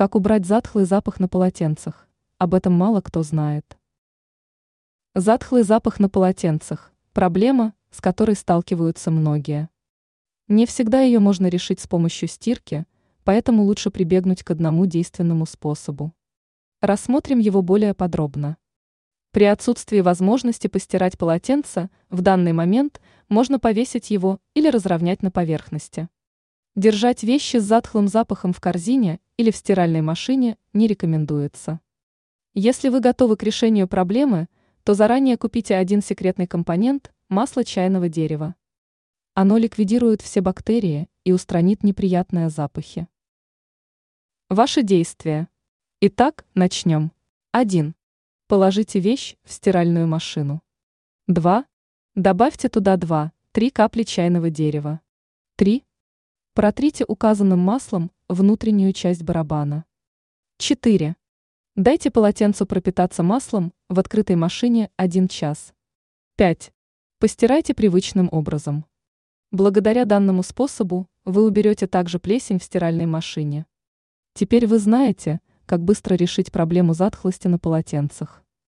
Как убрать затхлый запах на полотенцах? Об этом мало кто знает. Затхлый запах на полотенцах – проблема, с которой сталкиваются многие. Не всегда ее можно решить с помощью стирки, поэтому лучше прибегнуть к одному действенному способу. Рассмотрим его более подробно. При отсутствии возможности постирать полотенце, в данный момент можно повесить его или разровнять на поверхности. Держать вещи с затхлым запахом в корзине или в стиральной машине не рекомендуется. Если вы готовы к решению проблемы, то заранее купите один секретный компонент – масло чайного дерева. Оно ликвидирует все бактерии и устранит неприятные запахи. Ваши действия. Итак, начнем. 1. Положите вещь в стиральную машину. 2. Добавьте туда 2-3 капли чайного дерева. 3. Протрите указанным маслом внутреннюю часть барабана. 4. Дайте полотенцу пропитаться маслом в открытой машине 1 час. 5. Постирайте привычным образом. Благодаря данному способу вы уберете также плесень в стиральной машине. Теперь вы знаете, как быстро решить проблему затхлости на полотенцах.